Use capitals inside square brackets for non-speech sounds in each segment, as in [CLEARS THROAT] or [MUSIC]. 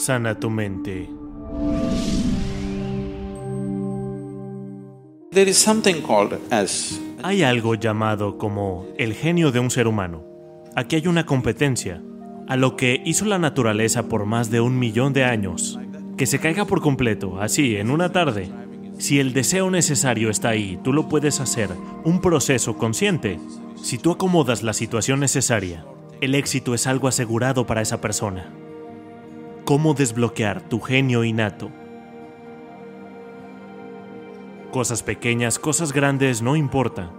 sana tu mente. There is something called as Hay algo llamado como el genio de un ser humano. Aquí hay una competencia, a lo que hizo la naturaleza por más de un millón de años. Que se caiga por completo, así, en una tarde. Si el deseo necesario está ahí, tú lo puedes hacer, un proceso consciente. Si tú acomodas la situación necesaria, el éxito es algo asegurado para esa persona. ¿Cómo desbloquear tu genio innato? Cosas pequeñas, cosas grandes, no importa.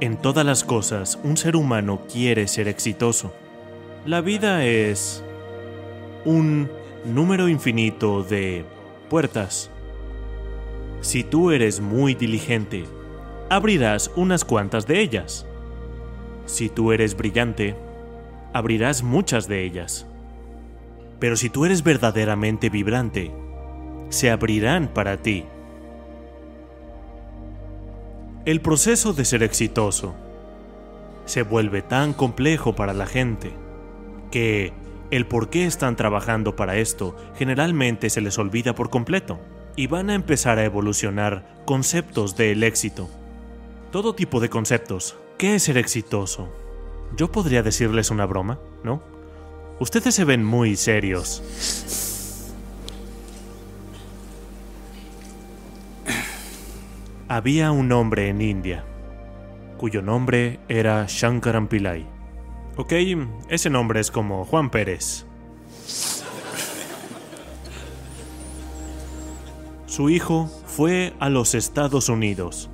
En todas las cosas, un ser humano quiere ser exitoso. La vida es un número infinito de puertas. Si tú eres muy diligente, abrirás unas cuantas de ellas. Si tú eres brillante, abrirás muchas de ellas. Pero si tú eres verdaderamente vibrante, se abrirán para ti. El proceso de ser exitoso se vuelve tan complejo para la gente que el por qué están trabajando para esto generalmente se les olvida por completo y van a empezar a evolucionar conceptos del éxito. Todo tipo de conceptos. ¿Qué es ser exitoso? Yo podría decirles una broma, ¿no? Ustedes se ven muy serios. Había un hombre en India, cuyo nombre era Shankaran Pillai. Ok, ese nombre es como Juan Pérez. Su hijo fue a los Estados Unidos.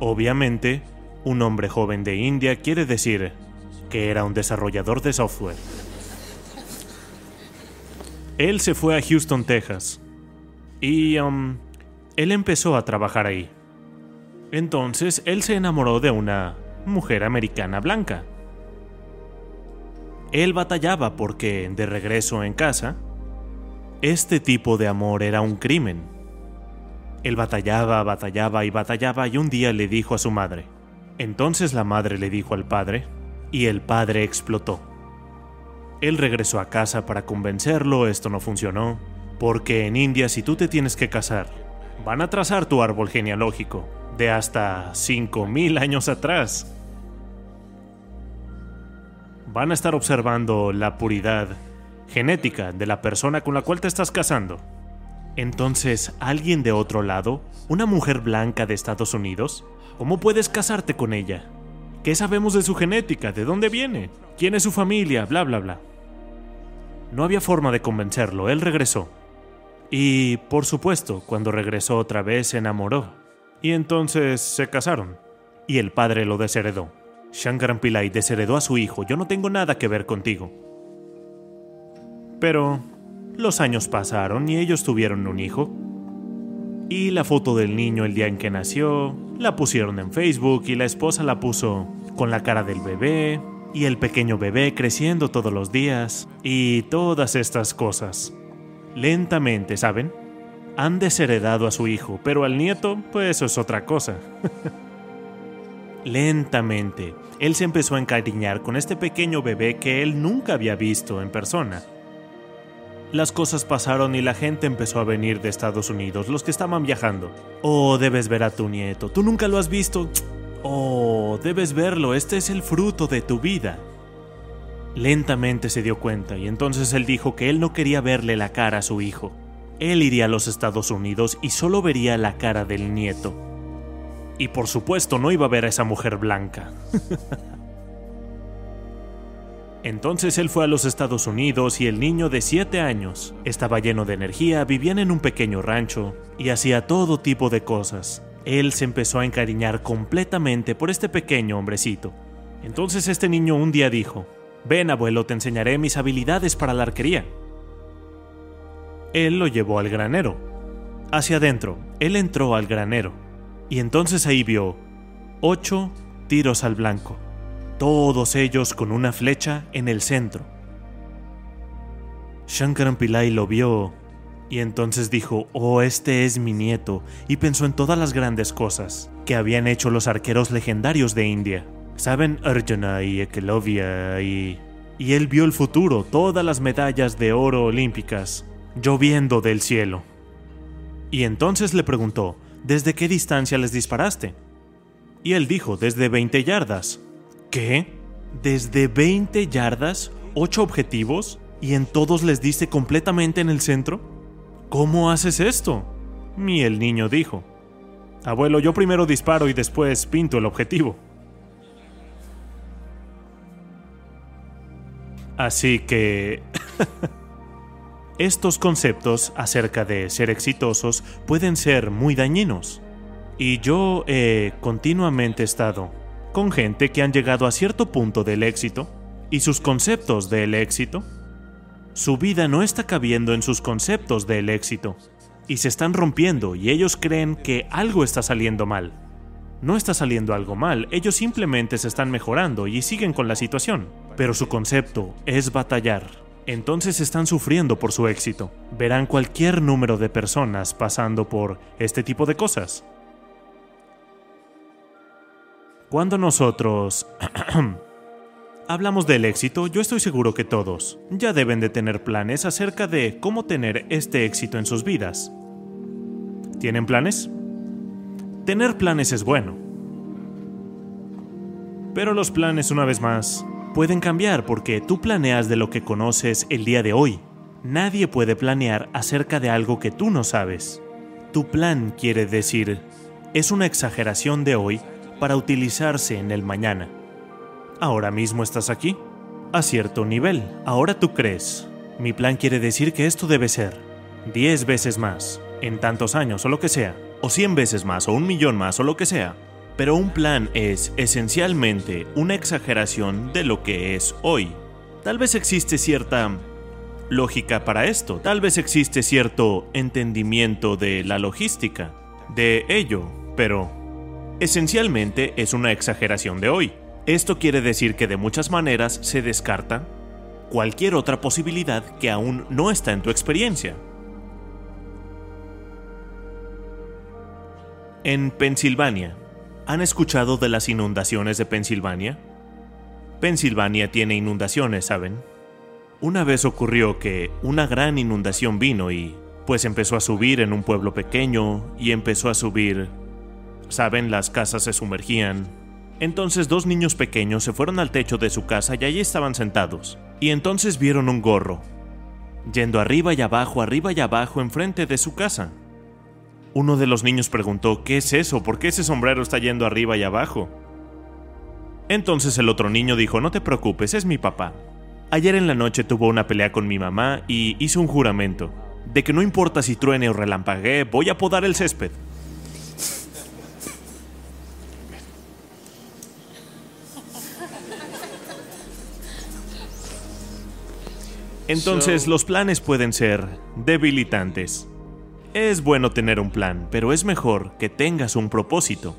Obviamente, un hombre joven de India quiere decir que era un desarrollador de software. Él se fue a Houston, Texas. Y um, él empezó a trabajar ahí. Entonces él se enamoró de una mujer americana blanca. Él batallaba porque, de regreso en casa, este tipo de amor era un crimen. Él batallaba, batallaba y batallaba y un día le dijo a su madre. Entonces la madre le dijo al padre y el padre explotó. Él regresó a casa para convencerlo, esto no funcionó, porque en India si tú te tienes que casar, van a trazar tu árbol genealógico de hasta 5.000 años atrás. Van a estar observando la puridad genética de la persona con la cual te estás casando. Entonces, alguien de otro lado, una mujer blanca de Estados Unidos, ¿cómo puedes casarte con ella? ¿Qué sabemos de su genética? ¿De dónde viene? ¿Quién es su familia? Bla, bla, bla. No había forma de convencerlo, él regresó. Y, por supuesto, cuando regresó otra vez se enamoró. Y entonces se casaron. Y el padre lo desheredó. Shankaran Pillai desheredó a su hijo, yo no tengo nada que ver contigo. Pero los años pasaron y ellos tuvieron un hijo. Y la foto del niño el día en que nació, la pusieron en Facebook y la esposa la puso con la cara del bebé y el pequeño bebé creciendo todos los días y todas estas cosas. Lentamente, ¿saben? Han desheredado a su hijo, pero al nieto, pues eso es otra cosa. [LAUGHS] Lentamente, él se empezó a encariñar con este pequeño bebé que él nunca había visto en persona. Las cosas pasaron y la gente empezó a venir de Estados Unidos, los que estaban viajando. Oh, debes ver a tu nieto, tú nunca lo has visto. Oh, debes verlo, este es el fruto de tu vida. Lentamente se dio cuenta y entonces él dijo que él no quería verle la cara a su hijo. Él iría a los Estados Unidos y solo vería la cara del nieto. Y por supuesto no iba a ver a esa mujer blanca. [LAUGHS] Entonces él fue a los Estados Unidos y el niño de 7 años estaba lleno de energía, vivían en un pequeño rancho y hacía todo tipo de cosas. Él se empezó a encariñar completamente por este pequeño hombrecito. Entonces este niño un día dijo, Ven abuelo, te enseñaré mis habilidades para la arquería. Él lo llevó al granero. Hacia adentro, él entró al granero. Y entonces ahí vio ocho tiros al blanco todos ellos con una flecha en el centro. Shankaran Pillai lo vio y entonces dijo, oh, este es mi nieto, y pensó en todas las grandes cosas que habían hecho los arqueros legendarios de India. Saben Arjuna y Ekelovia y... Y él vio el futuro, todas las medallas de oro olímpicas lloviendo del cielo. Y entonces le preguntó, ¿desde qué distancia les disparaste? Y él dijo, desde 20 yardas. ¿Qué? ¿Desde 20 yardas? ¿Ocho objetivos? ¿Y en todos les diste completamente en el centro? ¿Cómo haces esto? Y el niño dijo, Abuelo, yo primero disparo y después pinto el objetivo. Así que... [LAUGHS] Estos conceptos acerca de ser exitosos pueden ser muy dañinos. Y yo he continuamente estado con gente que han llegado a cierto punto del éxito y sus conceptos del éxito. Su vida no está cabiendo en sus conceptos del éxito y se están rompiendo y ellos creen que algo está saliendo mal. No está saliendo algo mal, ellos simplemente se están mejorando y siguen con la situación, pero su concepto es batallar. Entonces están sufriendo por su éxito. Verán cualquier número de personas pasando por este tipo de cosas. Cuando nosotros [CLEARS THROAT] hablamos del éxito, yo estoy seguro que todos ya deben de tener planes acerca de cómo tener este éxito en sus vidas. ¿Tienen planes? Tener planes es bueno. Pero los planes, una vez más, pueden cambiar porque tú planeas de lo que conoces el día de hoy. Nadie puede planear acerca de algo que tú no sabes. Tu plan quiere decir, es una exageración de hoy para utilizarse en el mañana. Ahora mismo estás aquí, a cierto nivel. Ahora tú crees. Mi plan quiere decir que esto debe ser 10 veces más en tantos años o lo que sea, o 100 veces más o un millón más o lo que sea. Pero un plan es esencialmente una exageración de lo que es hoy. Tal vez existe cierta lógica para esto, tal vez existe cierto entendimiento de la logística, de ello, pero esencialmente es una exageración de hoy. Esto quiere decir que de muchas maneras se descarta cualquier otra posibilidad que aún no está en tu experiencia. En Pensilvania, ¿han escuchado de las inundaciones de Pensilvania? Pensilvania tiene inundaciones, ¿saben? Una vez ocurrió que una gran inundación vino y pues empezó a subir en un pueblo pequeño y empezó a subir. Saben, las casas se sumergían. Entonces dos niños pequeños se fueron al techo de su casa y allí estaban sentados. Y entonces vieron un gorro, yendo arriba y abajo, arriba y abajo enfrente de su casa. Uno de los niños preguntó, ¿qué es eso? ¿Por qué ese sombrero está yendo arriba y abajo? Entonces el otro niño dijo, no te preocupes, es mi papá. Ayer en la noche tuvo una pelea con mi mamá y hizo un juramento, de que no importa si truene o relampaguee, voy a podar el césped. Entonces los planes pueden ser debilitantes. Es bueno tener un plan, pero es mejor que tengas un propósito.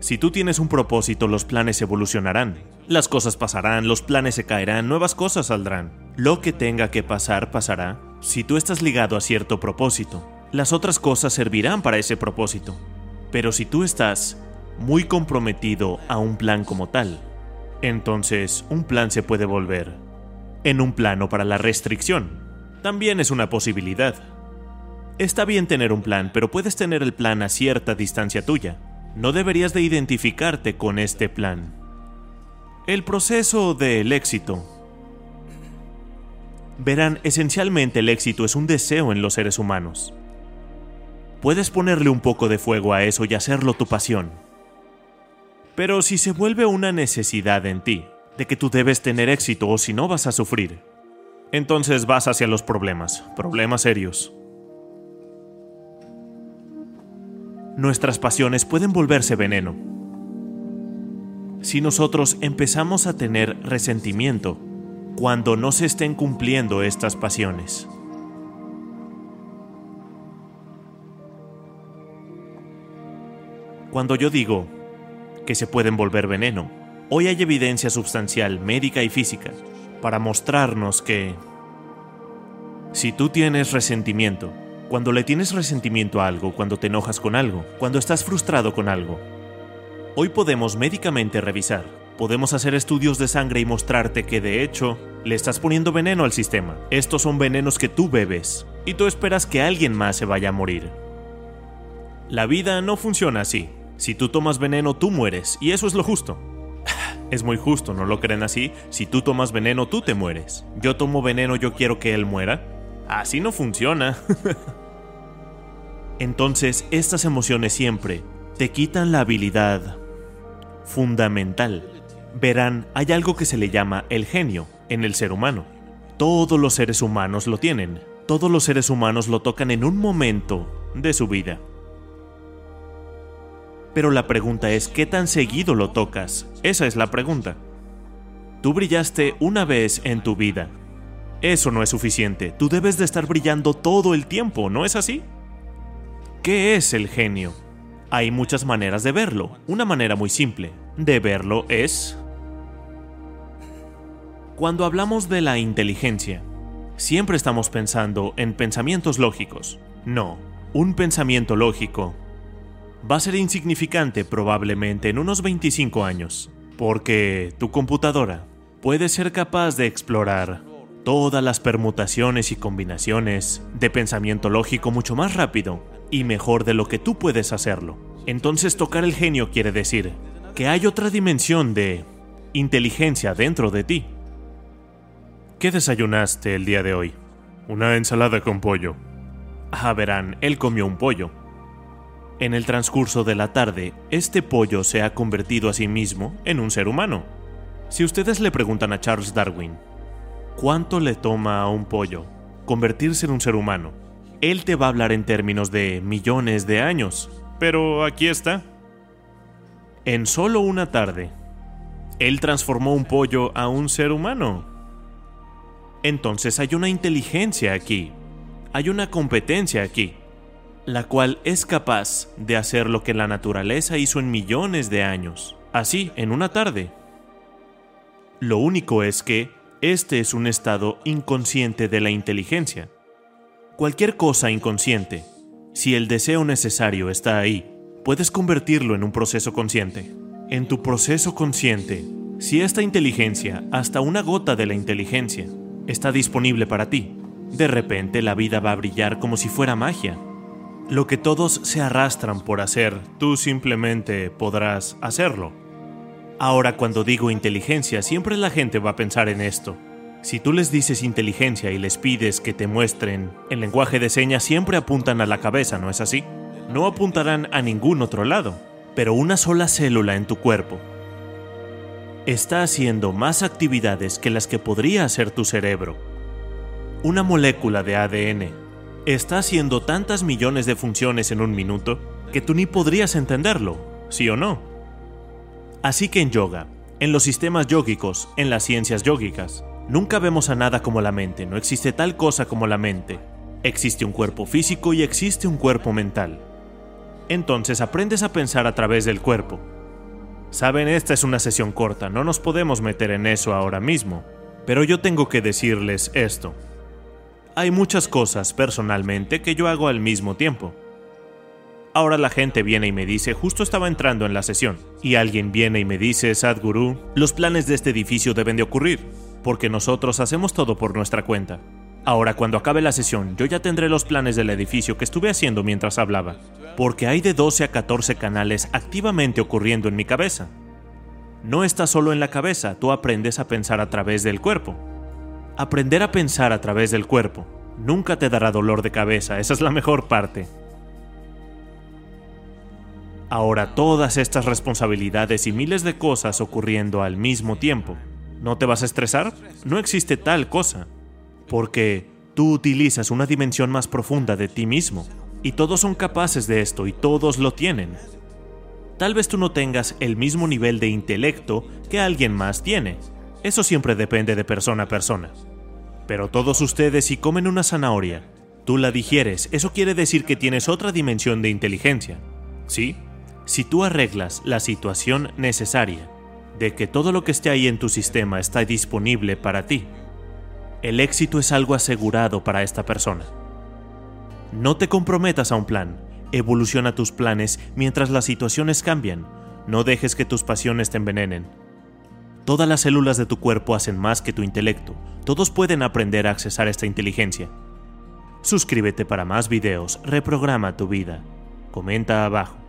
Si tú tienes un propósito, los planes evolucionarán. Las cosas pasarán, los planes se caerán, nuevas cosas saldrán. Lo que tenga que pasar, pasará. Si tú estás ligado a cierto propósito, las otras cosas servirán para ese propósito. Pero si tú estás muy comprometido a un plan como tal, entonces un plan se puede volver en un plano para la restricción. También es una posibilidad. Está bien tener un plan, pero puedes tener el plan a cierta distancia tuya. No deberías de identificarte con este plan. El proceso del éxito. Verán, esencialmente el éxito es un deseo en los seres humanos. Puedes ponerle un poco de fuego a eso y hacerlo tu pasión. Pero si se vuelve una necesidad en ti, de que tú debes tener éxito o si no vas a sufrir, entonces vas hacia los problemas, problemas serios. nuestras pasiones pueden volverse veneno. Si nosotros empezamos a tener resentimiento cuando no se estén cumpliendo estas pasiones. Cuando yo digo que se pueden volver veneno, hoy hay evidencia sustancial médica y física para mostrarnos que si tú tienes resentimiento, cuando le tienes resentimiento a algo, cuando te enojas con algo, cuando estás frustrado con algo. Hoy podemos médicamente revisar, podemos hacer estudios de sangre y mostrarte que de hecho le estás poniendo veneno al sistema. Estos son venenos que tú bebes y tú esperas que alguien más se vaya a morir. La vida no funciona así. Si tú tomas veneno, tú mueres, y eso es lo justo. Es muy justo, ¿no lo creen así? Si tú tomas veneno, tú te mueres. Yo tomo veneno, yo quiero que él muera. Así no funciona. [LAUGHS] Entonces, estas emociones siempre te quitan la habilidad fundamental. Verán, hay algo que se le llama el genio en el ser humano. Todos los seres humanos lo tienen. Todos los seres humanos lo tocan en un momento de su vida. Pero la pregunta es, ¿qué tan seguido lo tocas? Esa es la pregunta. Tú brillaste una vez en tu vida. Eso no es suficiente. Tú debes de estar brillando todo el tiempo, ¿no es así? ¿Qué es el genio? Hay muchas maneras de verlo. Una manera muy simple de verlo es... Cuando hablamos de la inteligencia, siempre estamos pensando en pensamientos lógicos. No, un pensamiento lógico va a ser insignificante probablemente en unos 25 años, porque tu computadora puede ser capaz de explorar todas las permutaciones y combinaciones de pensamiento lógico mucho más rápido y mejor de lo que tú puedes hacerlo. Entonces tocar el genio quiere decir que hay otra dimensión de inteligencia dentro de ti. ¿Qué desayunaste el día de hoy? Una ensalada con pollo. Ah, verán, él comió un pollo en el transcurso de la tarde, este pollo se ha convertido a sí mismo en un ser humano. Si ustedes le preguntan a Charles Darwin, ¿cuánto le toma a un pollo convertirse en un ser humano? Él te va a hablar en términos de millones de años. Pero aquí está. En solo una tarde, él transformó un pollo a un ser humano. Entonces hay una inteligencia aquí. Hay una competencia aquí la cual es capaz de hacer lo que la naturaleza hizo en millones de años, así, en una tarde. Lo único es que este es un estado inconsciente de la inteligencia. Cualquier cosa inconsciente, si el deseo necesario está ahí, puedes convertirlo en un proceso consciente. En tu proceso consciente, si esta inteligencia, hasta una gota de la inteligencia, está disponible para ti, de repente la vida va a brillar como si fuera magia lo que todos se arrastran por hacer, tú simplemente podrás hacerlo. Ahora cuando digo inteligencia, siempre la gente va a pensar en esto. Si tú les dices inteligencia y les pides que te muestren el lenguaje de señas, siempre apuntan a la cabeza, ¿no es así? No apuntarán a ningún otro lado, pero una sola célula en tu cuerpo está haciendo más actividades que las que podría hacer tu cerebro. Una molécula de ADN está haciendo tantas millones de funciones en un minuto que tú ni podrías entenderlo, ¿sí o no? Así que en yoga, en los sistemas yógicos, en las ciencias yógicas, nunca vemos a nada como la mente, no existe tal cosa como la mente. Existe un cuerpo físico y existe un cuerpo mental. Entonces aprendes a pensar a través del cuerpo. Saben, esta es una sesión corta, no nos podemos meter en eso ahora mismo, pero yo tengo que decirles esto hay muchas cosas personalmente que yo hago al mismo tiempo. Ahora la gente viene y me dice, justo estaba entrando en la sesión, y alguien viene y me dice, Sadhguru, los planes de este edificio deben de ocurrir, porque nosotros hacemos todo por nuestra cuenta. Ahora cuando acabe la sesión, yo ya tendré los planes del edificio que estuve haciendo mientras hablaba, porque hay de 12 a 14 canales activamente ocurriendo en mi cabeza. No está solo en la cabeza, tú aprendes a pensar a través del cuerpo. Aprender a pensar a través del cuerpo nunca te dará dolor de cabeza, esa es la mejor parte. Ahora todas estas responsabilidades y miles de cosas ocurriendo al mismo tiempo, ¿no te vas a estresar? No existe tal cosa, porque tú utilizas una dimensión más profunda de ti mismo, y todos son capaces de esto y todos lo tienen. Tal vez tú no tengas el mismo nivel de intelecto que alguien más tiene, eso siempre depende de persona a persona. Pero todos ustedes si comen una zanahoria, tú la digieres, eso quiere decir que tienes otra dimensión de inteligencia. ¿Sí? Si tú arreglas la situación necesaria de que todo lo que esté ahí en tu sistema está disponible para ti, el éxito es algo asegurado para esta persona. No te comprometas a un plan, evoluciona tus planes mientras las situaciones cambian, no dejes que tus pasiones te envenenen. Todas las células de tu cuerpo hacen más que tu intelecto. Todos pueden aprender a accesar esta inteligencia. Suscríbete para más videos, reprograma tu vida. Comenta abajo.